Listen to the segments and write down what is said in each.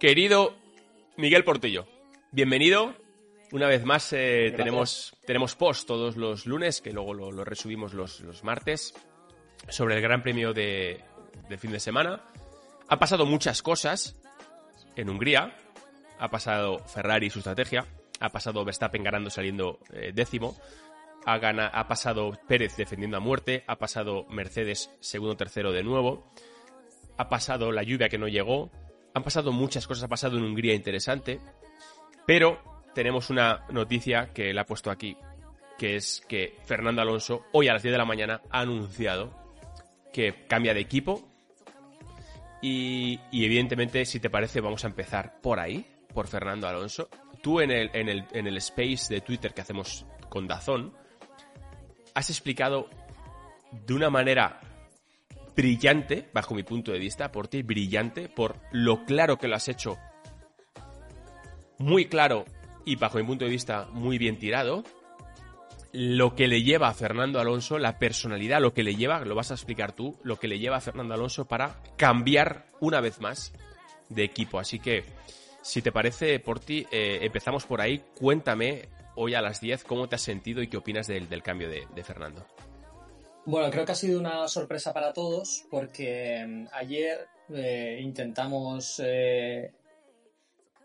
Querido Miguel Portillo, bienvenido. Una vez más eh, tenemos, tenemos post todos los lunes, que luego lo, resubimos los, los, martes, sobre el Gran Premio de, fin de semana. Ha pasado muchas cosas en Hungría. Ha pasado Ferrari y su estrategia. Ha pasado Verstappen ganando saliendo eh, décimo. Ha, ha pasado Pérez defendiendo a muerte. Ha pasado Mercedes segundo tercero de nuevo. Ha pasado la lluvia que no llegó han pasado muchas cosas, ha pasado en Hungría interesante, pero tenemos una noticia que la ha puesto aquí, que es que Fernando Alonso hoy a las 10 de la mañana ha anunciado que cambia de equipo y, evidentemente, si te parece, vamos a empezar por ahí, por Fernando Alonso. Tú en el, en el, en el space de Twitter que hacemos con Dazón, has explicado de una manera brillante, bajo mi punto de vista, por ti, brillante, por lo claro que lo has hecho. Muy claro y bajo mi punto de vista muy bien tirado. Lo que le lleva a Fernando Alonso, la personalidad, lo que le lleva, lo vas a explicar tú, lo que le lleva a Fernando Alonso para cambiar una vez más de equipo. Así que, si te parece, por ti, eh, empezamos por ahí. Cuéntame hoy a las 10 cómo te has sentido y qué opinas del, cambio de Fernando. Bueno, creo que ha sido una sorpresa para todos porque mm, ayer eh, intentamos eh,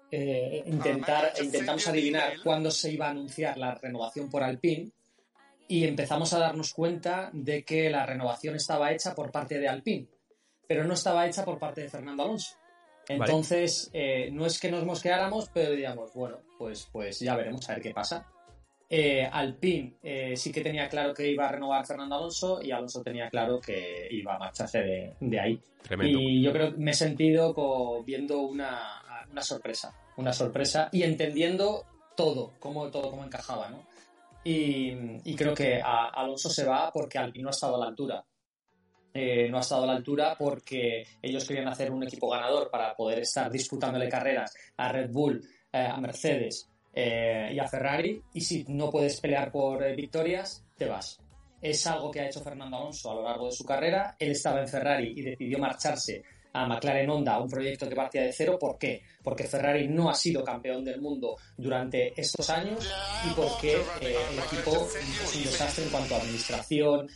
eh, intentar, intentamos adivinar cuándo se iba a anunciar la renovación por Alpine y empezamos a darnos cuenta de que la renovación estaba hecha por parte de Alpine, pero no estaba hecha por parte de Fernando Alonso. Entonces, no es que nos mosqueáramos, pero diríamos, bueno, pues, pues ya veremos a ver qué pasa. Eh, Alpine eh, sí que tenía claro que iba a renovar Fernando Alonso y Alonso tenía claro que iba a marcharse de, ahí. Y yo creo que me he sentido viendo una, sorpresa, una sorpresa y entendiendo todo, cómo, todo cómo encajaba, ¿no? Y, creo que Alonso se va porque Alpine no ha estado a la altura. Eh, no ha estado a la altura porque ellos querían hacer un equipo ganador para poder estar disputándole carreras a Red Bull, a Mercedes, eh, y a Ferrari, y si no puedes pelear por eh, victorias, te vas. Es algo que ha hecho Fernando Alonso a lo largo de su carrera. Él estaba en Ferrari y decidió marcharse a McLaren Honda, un proyecto que partía de cero. ¿Por qué? Porque Ferrari no ha sido campeón del mundo durante estos años y porque eh, el equipo es un desastre en cuanto a administración,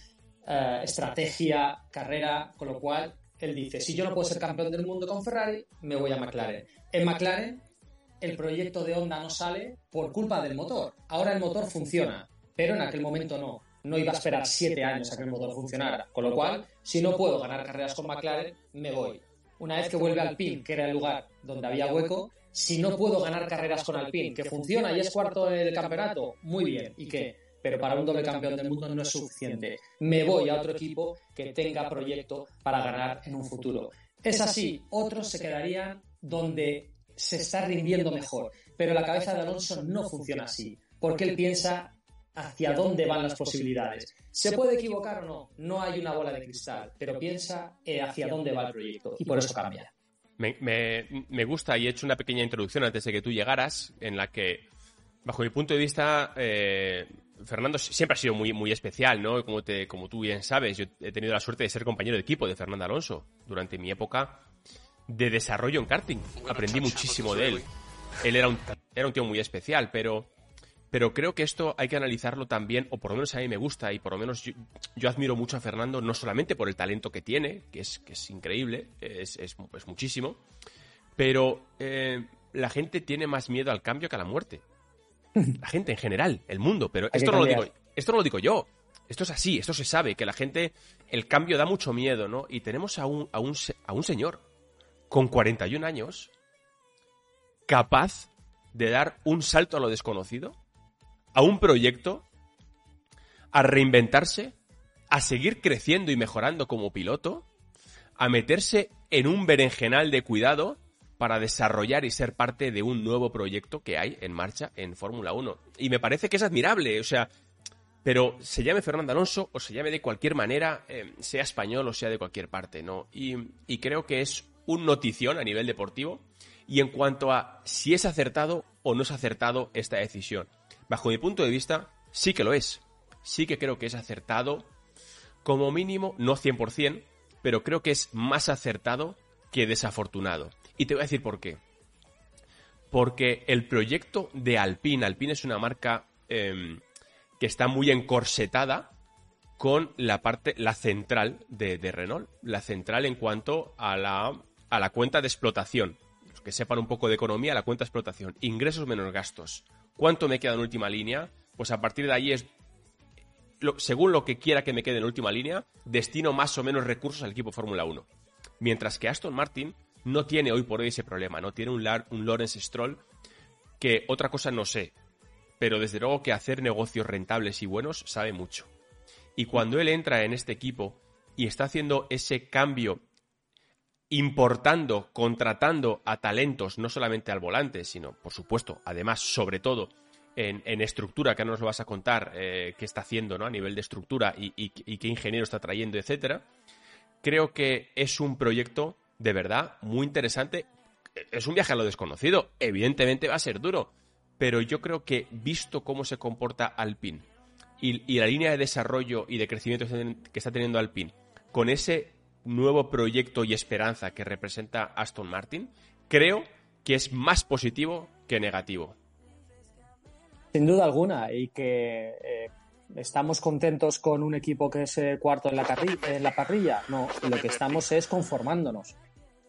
estrategia, carrera, con lo cual él dice, si yo no puedo ser campeón del mundo con Ferrari, me voy a McLaren. En McLaren el proyecto de Honda no sale por culpa del motor. Ahora el motor funciona, pero en aquel momento no. No iba a esperar siete años a que el motor funcionara. Con lo cual, si no puedo ganar carreras con McLaren, me voy. Una vez que vuelve Alpine, que era el lugar donde había hueco, si no puedo ganar carreras con Alpine, que funciona y es cuarto del campeonato, muy bien. ¿Y qué? Pero para un doble campeón del mundo no es suficiente. Me voy a otro equipo que tenga proyecto para ganar en un futuro. Es así, otros se quedarían donde se está rindiendo mejor. Pero la cabeza de Alonso no funciona así, porque él piensa hacia dónde van las posibilidades. ¿Se puede equivocar o no? No hay una bola de cristal, pero piensa eh, hacia dónde va el proyecto y por eso cambia. Me, gusta y he hecho una pequeña introducción antes de que tú llegaras, en la que, bajo mi punto de vista, eh, Fernando siempre ha sido muy, muy especial, ¿no? Como, te, como tú bien sabes, yo he tenido la suerte de ser compañero de equipo de Fernando Alonso durante mi época de desarrollo en karting. Aprendí muchísimo de él. Él era un, era un tío muy especial, pero, pero creo que esto hay que analizarlo también, o por lo menos a mí me gusta, y por lo menos yo, admiro mucho a Fernando, no solamente por el talento que tiene, que es, que es increíble, es, es, muchísimo, pero eh, la gente tiene más miedo al cambio que a la muerte. La gente en general, el mundo, pero esto no, lo digo, esto no lo digo yo. Esto es así, esto se sabe, que la gente, el cambio da mucho miedo, ¿no? Y tenemos a un, a un, a un señor con 41 años, capaz de dar un salto a lo desconocido, a un proyecto, a reinventarse, a seguir creciendo y mejorando como piloto, a meterse en un berenjenal de cuidado para desarrollar y ser parte de un nuevo proyecto que hay en marcha en Fórmula 1. Y me parece que es admirable, o sea, pero se llame Fernando Alonso o se llame de cualquier manera, eh, sea español o sea de cualquier parte, ¿no? Y, y creo que es un notición a nivel deportivo y en cuanto a si es acertado o no es acertado esta decisión. Bajo mi punto de vista, sí que lo es. Sí que creo que es acertado, como mínimo, no 100%, pero creo que es más acertado que desafortunado. Y te voy a decir por qué. porque el proyecto de Alpine, Alpine es una marca em, que está muy encorsetada con la parte, la central de, Renault, la central en cuanto a la, a la cuenta de explotación. Los que sepan un poco de economía, la cuenta de explotación, ingresos menos gastos. ¿Cuánto me queda en última línea? Pues a partir de ahí es, según lo que quiera que me quede en última línea, destino más o menos recursos al equipo Fórmula 1. Mientras que Aston Martin no tiene hoy por hoy ese problema, no tiene un, un Lawrence Stroll que otra cosa no sé, pero desde luego que hacer negocios rentables y buenos sabe mucho. Y cuando él entra en este equipo y está haciendo ese cambio, importando, contratando a talentos, no solamente al volante, sino, por supuesto, además, sobre todo, en, estructura, que ahora nos lo vas a contar eh, qué está haciendo ¿no? a nivel de estructura y, qué ingeniero está trayendo, etcétera, creo que es un proyecto de verdad muy interesante. Es un viaje a lo desconocido. Evidentemente va a ser duro. Pero yo creo que, visto cómo se comporta Alpine, y, la línea de desarrollo y de crecimiento que está teniendo Alpine, con ese nuevo proyecto y esperanza que representa Aston Martin, creo que es más positivo que negativo. Sin duda alguna, y que eh, estamos contentos con un equipo que es el cuarto en la, en la parrilla. No, lo que estamos es conformándonos.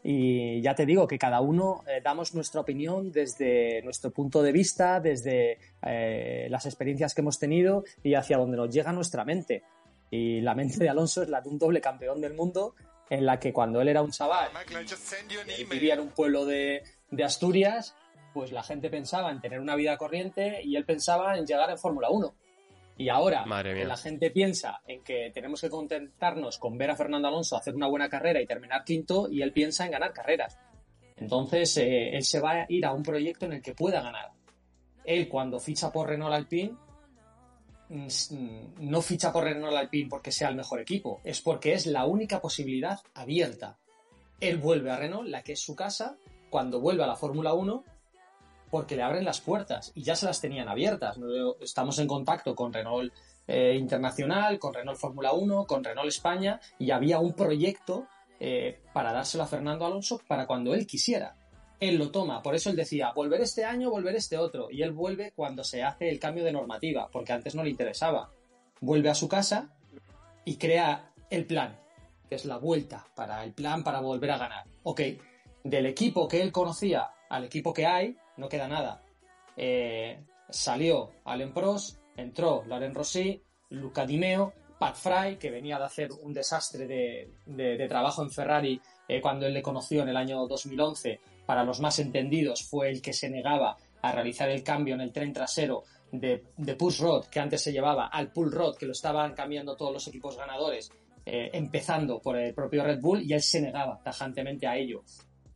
Y ya te digo que cada uno eh, damos nuestra opinión desde nuestro punto de vista, desde eh, las experiencias que hemos tenido y hacia donde nos llega nuestra mente. Y la mente de Alonso es la de un doble campeón del mundo, en la que cuando él era un chaval, vivía en un pueblo de, de Asturias, pues la gente pensaba en tener una vida corriente y él pensaba en llegar en Fórmula 1. Y ahora que la gente piensa en que tenemos que contentarnos con ver a Fernando Alonso hacer una buena carrera y terminar quinto, y él piensa en ganar carreras. Entonces, eh, él se va a ir a un proyecto en el que pueda ganar. Él, cuando ficha por Renault Alpine, no ficha por Renault Alpine porque sea el mejor equipo, es porque es la única posibilidad abierta. Él vuelve a Renault, la que es su casa, cuando vuelve a la Fórmula 1, porque le abren las puertas y ya se las tenían abiertas. Estamos en contacto con Renault eh, Internacional, con Renault Fórmula 1, con Renault España y había un proyecto eh, para dárselo a Fernando Alonso para cuando él quisiera. Él lo toma, por eso él decía, volver este año, volver este otro. Y él vuelve cuando se hace el cambio de normativa, porque antes no le interesaba. Vuelve a su casa y crea el plan, que es la vuelta para el plan para volver a ganar. Ok, del equipo que él conocía al equipo que hay, no queda nada. Eh, salió Allen Prost, entró Loren Rossi, Luca Di Meo, Pat Fry, que venía de hacer un desastre de, trabajo en Ferrari eh, cuando él le conoció en el año 2011. Para los más entendidos, fue el que se negaba a realizar el cambio en el tren trasero de, push rod que antes se llevaba al pull rod que lo estaban cambiando todos los equipos ganadores, eh, empezando por el propio Red Bull, y él se negaba tajantemente a ello.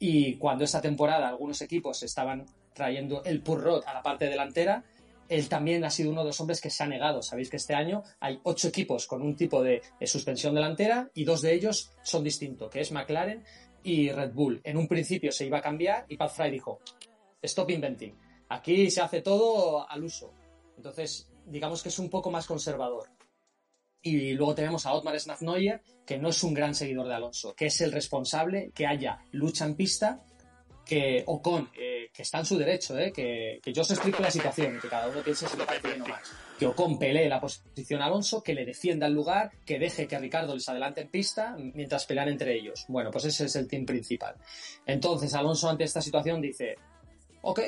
Y cuando esta temporada algunos equipos estaban trayendo el Purrot a la parte delantera. Él también ha sido uno de los hombres que se ha negado. Sabéis que este año hay ocho equipos con un tipo de, suspensión delantera y dos de ellos son distintos, que es McLaren y Red Bull. En un principio se iba a cambiar y Pat Fry dijo, stop inventing. Aquí se hace todo al uso. Entonces, digamos que es un poco más conservador. Y luego tenemos a Otmar Snafnoyer, que no es un gran seguidor de Alonso, que es el responsable que haya lucha en pista, que Ocon que está en su derecho, ¿eh? que, yo os explico la situación y que cada uno piense si le parece bien o mal. Que Ocon pelee la posición a Alonso, que le defienda el lugar, que deje que Ricardo les adelante en pista mientras pelean entre ellos. Bueno, pues ese es el team principal. Entonces Alonso ante esta situación dice, ok,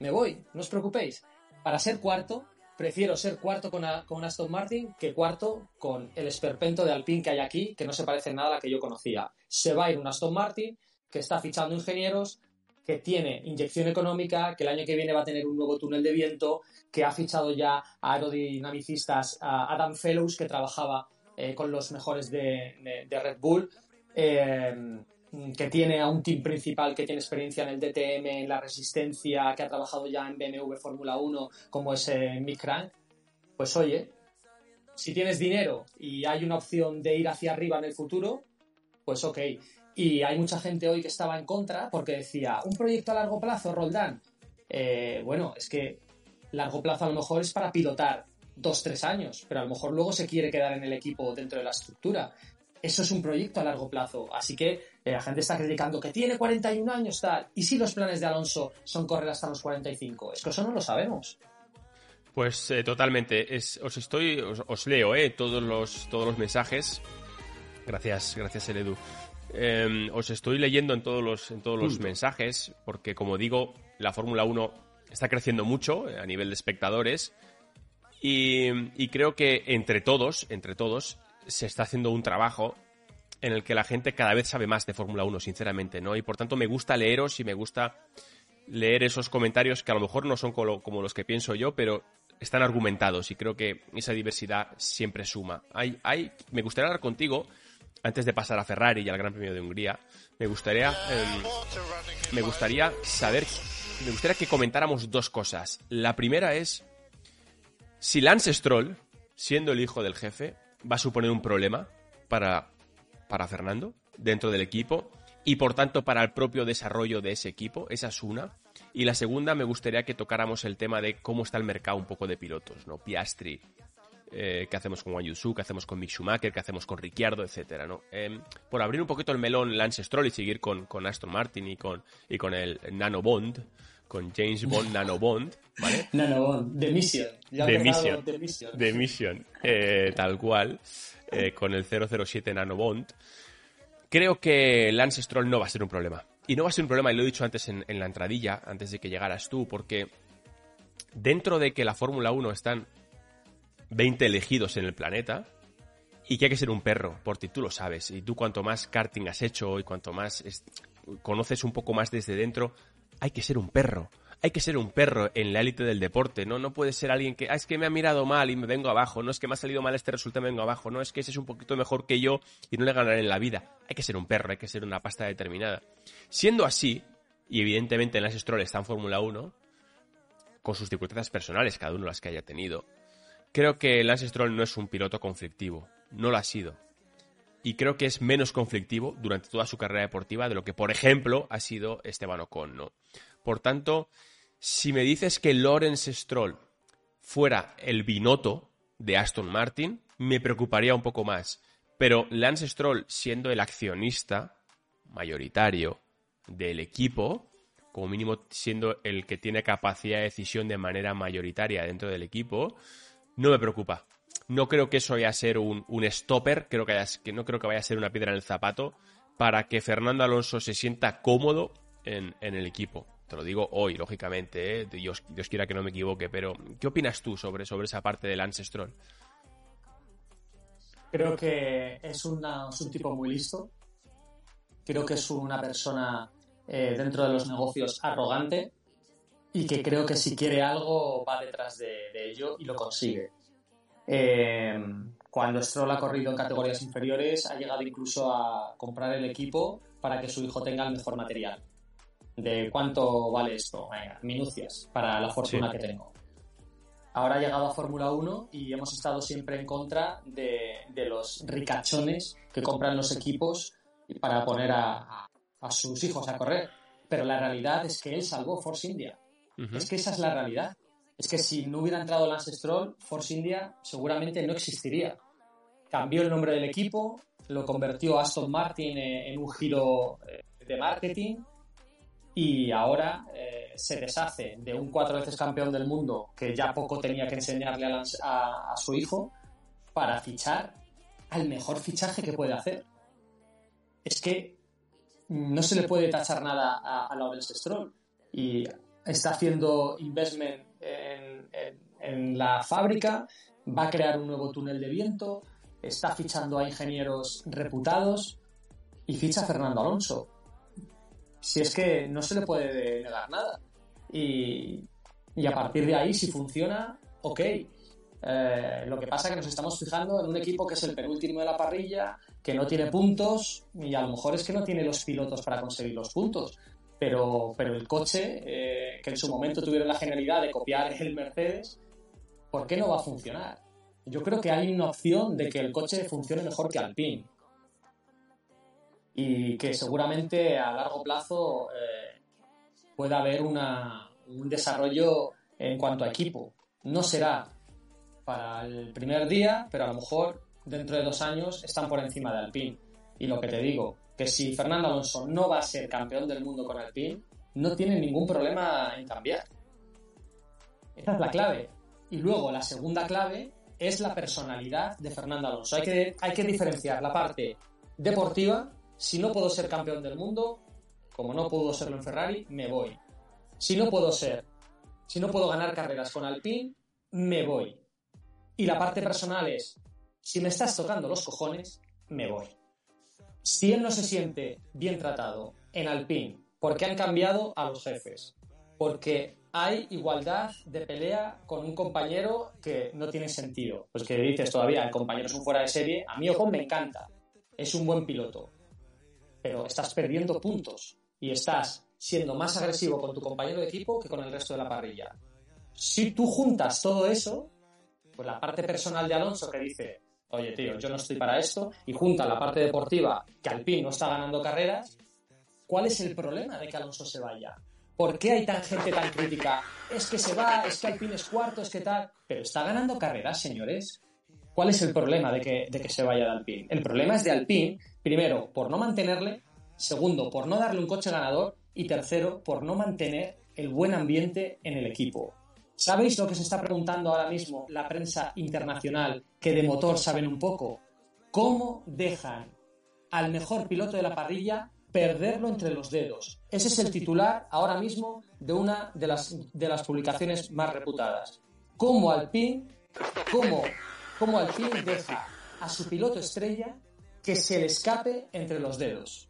me voy, no os preocupéis. Para ser cuarto, prefiero ser cuarto con, con Aston Martin que cuarto con el esperpento de Alpine que hay aquí, que no se parece nada a la que yo conocía. Se va a ir un Aston Martin que está fichando ingenieros, que tiene inyección económica, que el año que viene va a tener un nuevo túnel de viento, que ha fichado ya a aerodinamicistas a Adam Fellows, que trabajaba eh, con los mejores de, Red Bull, eh, que tiene a un team principal que tiene experiencia en el DTM, en la resistencia, que ha trabajado ya en BMW Fórmula 1, como es eh, Mick Crank. Pues oye, si tienes dinero y hay una opción de ir hacia arriba en el futuro, pues ok. Y hay mucha gente hoy que estaba en contra porque decía, un proyecto a largo plazo, Roldán. Eh, bueno, es que largo plazo a lo mejor es para pilotar dos, tres años, pero a lo mejor luego se quiere quedar en el equipo dentro de la estructura. eso es un proyecto a largo plazo. Así que eh, la gente está criticando que tiene 41 años tal. ¿Y si los planes de Alonso son correr hasta los 45? Es que eso no lo sabemos. Pues eh, totalmente. os estoy, os, leo eh, todos los todos los mensajes. Gracias, gracias Edu. Em, os estoy leyendo en todos los en todos los mensajes porque como digo la Fórmula 1 está creciendo mucho a nivel de espectadores y, y creo que entre todos entre todos se está haciendo un trabajo en el que la gente cada vez sabe más de Fórmula 1, sinceramente, ¿no? Y por tanto me gusta leeros y me gusta leer esos comentarios que a lo mejor no son como los que pienso yo, pero están argumentados y creo que esa diversidad siempre suma. Hay, hay, me gustaría hablar contigo, antes de pasar a Ferrari y al Gran Premio de Hungría, me gustaría, em, me gustaría saber, me gustaría que comentáramos dos cosas. La primera es si Lance Stroll, siendo el hijo del jefe, va a suponer un problema para, para Fernando dentro del equipo y por tanto para el propio desarrollo de ese equipo. Esa es una. Y la segunda, me gustaría que tocáramos el tema de cómo está el mercado un poco de pilotos, ¿no? Piastri, eh, qué hacemos con Wang qué hacemos con Mick Schumacher, qué hacemos con Ricciardo, etcétera, ¿no? Em, por abrir un poquito el melón Lance Stroll y seguir con, con Aston Martin y con, y con el Nano Bond, con James Bond Nano Bond, ¿vale? Nano Bond, The Mission. The Mission. The Mission. Eh, tal cual, eh, con el 007 Nano Bond. Creo que Lance Stroll no va a ser un problema. Y no va a ser un problema, y lo he dicho antes en, la entradilla, antes de que llegaras tú, porque dentro de que la Fórmula 1 están 20 elegidos en el planeta, y que hay que ser un perro, porque tú lo sabes, y tú cuanto más karting has hecho y cuanto más conoces un poco más desde dentro, hay que ser un perro. Hay que ser un perro en la élite del deporte, ¿no? No puede ser alguien que, ah, es que me ha mirado mal y me vengo abajo, no es que me ha salido mal este resultado y me vengo abajo, no es que ese es un poquito mejor que yo y no le ganaré en la vida. Hay que ser un perro, hay que ser una pasta determinada. Siendo así, y evidentemente Lance Stroll está en Fórmula 1, con sus circunstancias personales, cada uno las que haya tenido, creo que Lance Stroll no es un piloto conflictivo, no lo ha sido y creo que es menos conflictivo durante toda su carrera deportiva de lo que, por ejemplo, ha sido Esteban Ocon, ¿no? Por tanto, si me dices que Lawrence Stroll fuera el binoto de Aston Martin, me preocuparía un poco más. Pero Lance Stroll, siendo el accionista mayoritario del equipo, como mínimo siendo el que tiene capacidad de decisión de manera mayoritaria dentro del equipo, no me preocupa no creo que eso vaya a ser un, stopper, creo que, no creo que vaya a ser una piedra en el zapato para que Fernando Alonso se sienta cómodo en, el equipo. Te lo digo hoy, lógicamente, ¿eh? Dios, Dios, quiera que no me equivoque, pero ¿qué opinas tú sobre, sobre esa parte del Lance Stroll? Creo que es, un tipo muy listo. Creo que es una persona eh, dentro de los negocios arrogante y que creo que si quiere algo va detrás de ello y lo consigue. Eh, cuando Stroll ha corrido en categorías inferiores, ha llegado incluso a comprar el equipo para que su hijo tenga el mejor material. ¿De cuánto vale esto? minucias para la fortuna que tengo. Ahora ha llegado a Fórmula 1 y hemos estado siempre en contra de, los ricachones que compran los equipos para poner a, sus hijos a correr. Pero la realidad es que él salvó Force India. Es que esa es la realidad es que si no hubiera entrado Lance Stroll, Force India seguramente no existiría. Cambió el nombre del equipo, lo convirtió Aston Martin en un giro eh, de marketing y ahora eh, se deshace de un cuatro veces campeón del mundo que ya poco tenía que enseñarle a, su hijo para fichar al mejor fichaje que puede hacer. Es que no se le puede tachar nada a, a Lawrence Stroll y está haciendo investment en, la fábrica, va a crear un nuevo túnel de viento, está fichando a ingenieros reputados y ficha a Fernando Alonso. Si es que no se le puede negar nada. Y, a partir de ahí, si funciona, ok. Eh, lo que pasa es que nos estamos fijando en un equipo que es el penúltimo de la parrilla, que no tiene puntos y a lo mejor es que no tiene los pilotos para conseguir los puntos pero, pero el coche, eh, que en su momento tuvieron la genialidad de copiar el Mercedes, ¿por qué no va a funcionar? Yo creo que hay una opción de que el coche funcione mejor que Alpine. Y que seguramente a largo plazo eh, pueda haber una, un desarrollo en cuanto a equipo. No será para el primer día, pero a lo mejor dentro de dos años están por encima de Alpine. Y lo que te digo, que si Fernando Alonso no va a ser campeón del mundo con Alpine, no tiene ningún problema en cambiar. Esta es la clave. Y luego la segunda clave es la personalidad de Fernando Alonso. Hay que, hay que diferenciar la parte deportiva. Si no puedo ser campeón del mundo, como no puedo serlo en Ferrari, me voy. Si no puedo ser, si no puedo ganar carreras con Alpine, me voy. Y la parte personal es, si me estás tocando los cojones, me voy. Si él no se siente bien tratado en Alpine, porque han cambiado a los jefes, porque hay igualdad de pelea con un compañero que no tiene sentido. Pues que dices todavía, el compañero es un fuera de serie, a mí Ocon me encanta, es un buen piloto, pero estás perdiendo puntos y estás siendo más agresivo con tu compañero de equipo que con el resto de la parrilla. Si tú juntas todo eso, pues la parte personal de Alonso que dice, oye tío, yo no estoy para esto, y junta la parte deportiva que Alpine no está ganando carreras, ¿cuál es el problema de que Alonso se vaya? ¿Por qué hay tan gente tan crítica? Es que se va, es que Alpine es cuarto, es que tal. Pero está ganando carreras, señores. ¿Cuál es el problema de que, de que se vaya de Alpine? El problema es de Alpine, primero, por no mantenerle, segundo, por no darle un coche ganador y tercero, por no mantener el buen ambiente en el equipo. ¿Sabéis lo que se está preguntando ahora mismo la prensa internacional que de motor saben un poco? ¿Cómo dejan al mejor piloto de la parrilla perderlo entre los dedos. Ese es el titular ahora mismo de una de las, de las publicaciones más reputadas. ¿Cómo Alpine, cómo, cómo Alpine deja a su piloto estrella que se le escape entre los dedos?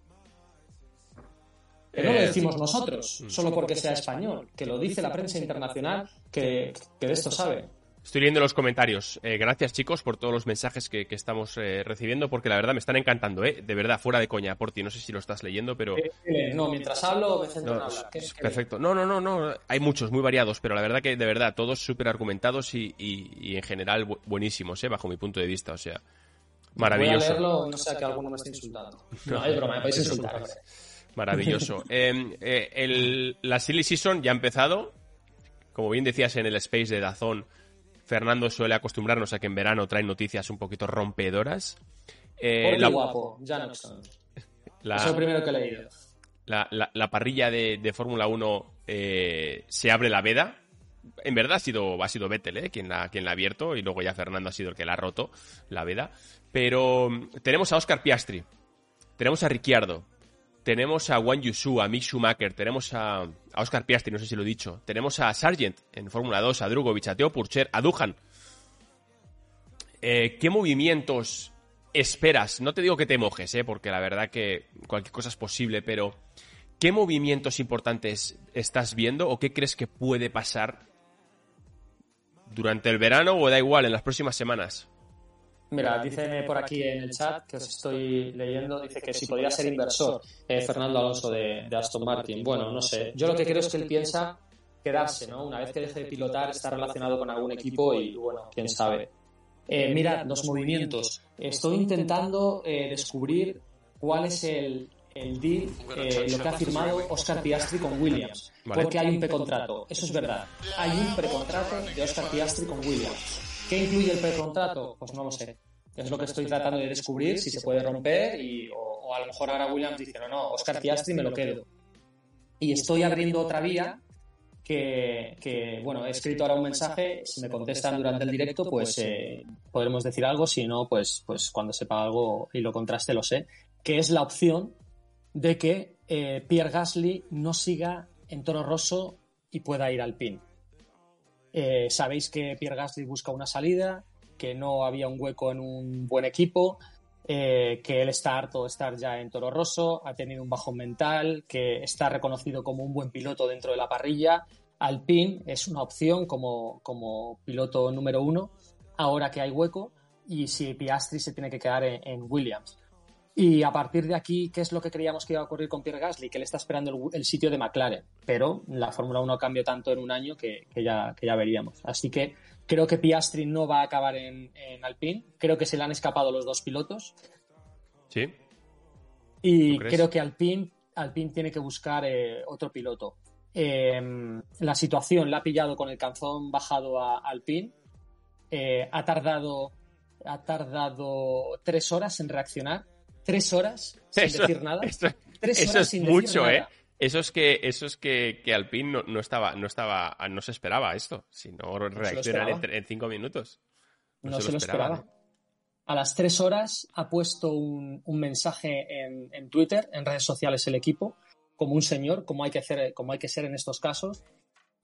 Que no lo Eh, decimos nosotros, solo porque sea español, que lo dice la prensa internacional que, que de esto sabe. Estoy leyendo los comentarios. Eh, gracias, chicos, por todos los mensajes que, que estamos eh, recibiendo, porque la verdad me están encantando, ¿eh? De verdad, fuera de coña, por ti. No sé si lo estás leyendo, pero... Eh, No, mientras hablo me centro en No, hablar. ¿Qué- es- qué- perfecto. No, no, no, no. Hay muchos, muy variados, pero la verdad que, de verdad, todos súper argumentados y, y- y en general bu- buenísimos, ¿eh? Bajo mi punto de vista, o sea... Maravilloso. Voy a leerlo, no sea que alguno me esté insultando. No, es broma, me podéis insultar. Maravilloso. Eh, eh, el- la Silly Season ya ha empezado. Como bien decías en el space de Dazón, Fernando suele acostumbrarnos a que en verano traen noticias un poquito rompedoras. Eh, Por la, guapo, ya no la- Eso es lo primero que he leído. la- la- la parrilla de, de Fórmula 1 eh, se abre la veda. En verdad ha sido, ha sido Vettel eh, quien, la, quien la ha abierto y luego ya Fernando ha sido el que la ha roto, la veda. Pero mm, tenemos a Oscar Piastri, tenemos a Ricciardo, tenemos a Wang Yusu, a Mick Schumacher, tenemos a, Oscar Piastri, no sé si lo he dicho, tenemos a Sargent en Fórmula 2, a Drugovic, a Teo Purcher, a Duhan. Eh, ¿Qué movimientos esperas? No te digo que te mojes, ¿eh? porque la verdad que cualquier cosa es posible, pero ¿qué movimientos importantes estás viendo o qué crees que puede pasar durante el verano o da igual en las próximas semanas? Mira, dicen por aquí en el chat que os estoy leyendo, dice que si podría ser inversor eh, Fernando Alonso de, de Aston Martin. Bueno, no sé. Yo lo que creo es que él piensa quedarse, ¿no? Una vez que deje de pilotar, está relacionado con algún equipo y, bueno, quién sabe. Eh, mirad, los movimientos. Estoy intentando eh, descubrir cuál es el, el deal, eh, lo que ha firmado Oscar Piastri con Williams. Vale. Porque hay un precontrato, eso es verdad. Hay un precontrato de Oscar Piastri con Williams. ¿Qué incluye el precontrato? Pues no lo sé. Es lo que estoy tratando de descubrir, si se puede romper y, o, o a lo mejor ahora Williams dice, no, no, Oscar Piastri me lo quedo. Y estoy abriendo otra vía que, que, bueno, he escrito ahora un mensaje, si me contestan durante el directo, pues eh, podremos decir algo, si no, pues, pues cuando sepa algo y lo contraste lo sé, que es la opción de que eh, Pierre Gasly no siga en Toro Rosso y pueda ir al PIN. Eh, sabéis que Pierre Gasly busca una salida, que no había un hueco en un buen equipo, eh, que él está harto de estar ya en Toro Rosso, ha tenido un bajón mental, que está reconocido como un buen piloto dentro de la parrilla. Alpine es una opción como, como piloto número uno, ahora que hay hueco, y si Piastri se tiene que quedar en, en Williams. Y a partir de aquí, ¿qué es lo que creíamos que iba a ocurrir con Pierre Gasly? Que él está esperando el, el sitio de McLaren, pero la Fórmula 1 cambió tanto en un año que, que, ya, que ya veríamos. Así que creo que Piastri no va a acabar en, en Alpine, creo que se le han escapado los dos pilotos ¿Sí? y creo que Alpine, Alpine tiene que buscar eh, otro piloto. Eh, la situación la ha pillado con el canzón bajado a Alpine, eh, ha tardado ha tardado tres horas en reaccionar. Tres horas sin decir nada. Eso, es mucho, ¿eh? Eso es que, eso es que, que Alpine no, estaba, no estaba, no se esperaba esto, sino reaccionar en, cinco minutos. No, se, lo esperaba. A las tres horas ha puesto un, mensaje en, Twitter, en redes sociales el equipo, como un señor, como hay que, hacer, como hay que ser en estos casos.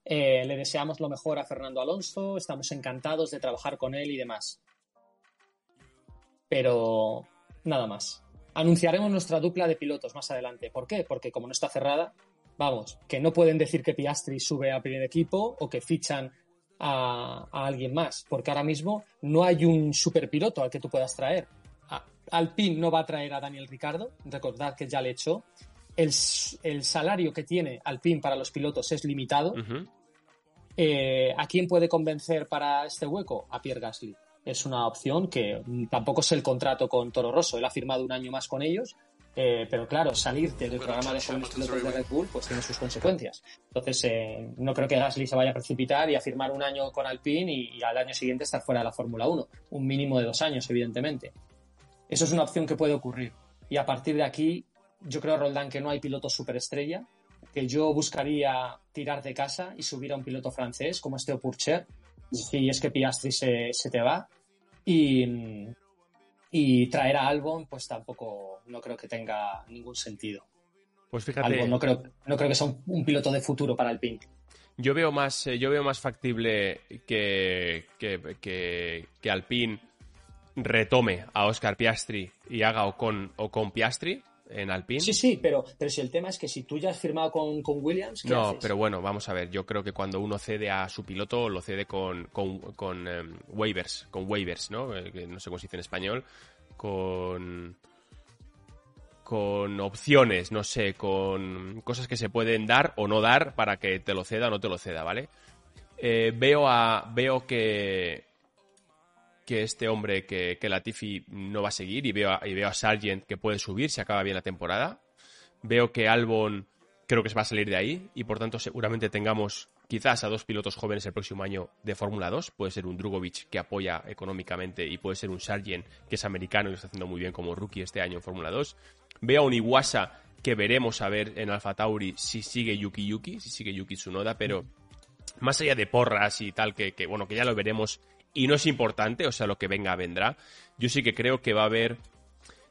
Eh, le deseamos lo mejor a Fernando Alonso, estamos encantados de trabajar con él y demás. Pero nada más. Anunciaremos nuestra dupla de pilotos más adelante. ¿Por qué? Porque como no está cerrada, vamos, que no pueden decir que Piastri sube a primer equipo o que fichan a, alguien más, porque ahora mismo no hay un superpiloto al que tú puedas traer. Alpine no va a traer a Daniel Ricardo, recordad que ya le echó. El, salario que tiene Alpine para los pilotos es limitado. Eh, ¿A quién puede convencer para este hueco? A Pierre Gasly. Es una opción que tampoco es el contrato con Toro Rosso. Él ha firmado un año más con ellos eh, pero claro, salir del programa de jóvenes pilotos de Red Bull pues tiene sus consecuencias. Entonces, eh, no creo que Gasly se vaya a precipitar y a firmar un año con Alpine y, al año siguiente estar fuera de la Fórmula 1. Un mínimo de dos años, evidentemente. Eso es una opción que puede ocurrir. Y a partir de aquí, yo creo, Roldán, que no hay piloto superestrella, que yo buscaría tirar de casa y subir a un piloto francés como este Purcher, si es que Piastri se, se te va. Y, y traer a Albon, pues tampoco no creo que tenga ningún sentido. Pues fíjate. no creo, no creo que sea un, piloto de futuro para el Pink. Yo veo más, eh, yo veo más factible que, que, que, que Alpine retome a Oscar Piastri y haga o con, o con Piastri en Alpine. Sí, sí, pero, pero si el tema es que si tú ya has firmado con, con Williams. no, pero bueno, vamos a ver. Yo creo que cuando uno cede a su piloto, lo cede con, con, con em, waivers, con waivers, ¿no? Eh, no sé cómo se dice en español. Con. Con opciones, no sé, con cosas que se pueden dar o no dar para que te lo ceda o no te lo ceda, ¿vale? Eh, veo a. Veo que que este hombre, que, que Latifi no va a seguir y veo, a, y veo a Sargent que puede subir si acaba bien la temporada. Veo que Albon creo que se va a salir de ahí y por tanto seguramente tengamos quizás a dos pilotos jóvenes el próximo año de Fórmula 2. Puede ser un Drugovic que apoya económicamente y puede ser un Sargent que es americano y está haciendo muy bien como rookie este año en Fórmula 2. Veo a un Iwasa que veremos a ver en Alfa Tauri si sigue Yuki Yuki, si sigue Yuki Tsunoda, pero más allá de porras y tal, que, que bueno, que ya lo veremos y no es importante, o sea, lo que venga vendrá. Yo sí que creo que va a haber,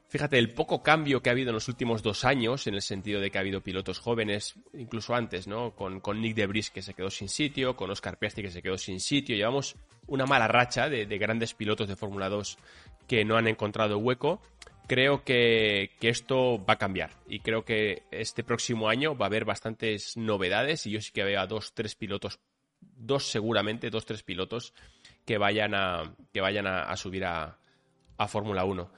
fíjate, el poco cambio que ha habido en los últimos dos años, en el sentido de que ha habido pilotos jóvenes, incluso antes, ¿no? Con, con Nick Debris que se quedó sin sitio, con Oscar Piastri que se quedó sin sitio, llevamos una mala racha de, grandes pilotos de Fórmula 2 que no han encontrado hueco. Creo que, que, esto va a cambiar y creo que este próximo año va a haber bastantes novedades y yo sí que veo a dos, tres pilotos, dos seguramente, dos, tres pilotos que vayan a, que vayan a, subir a, a Fórmula 1.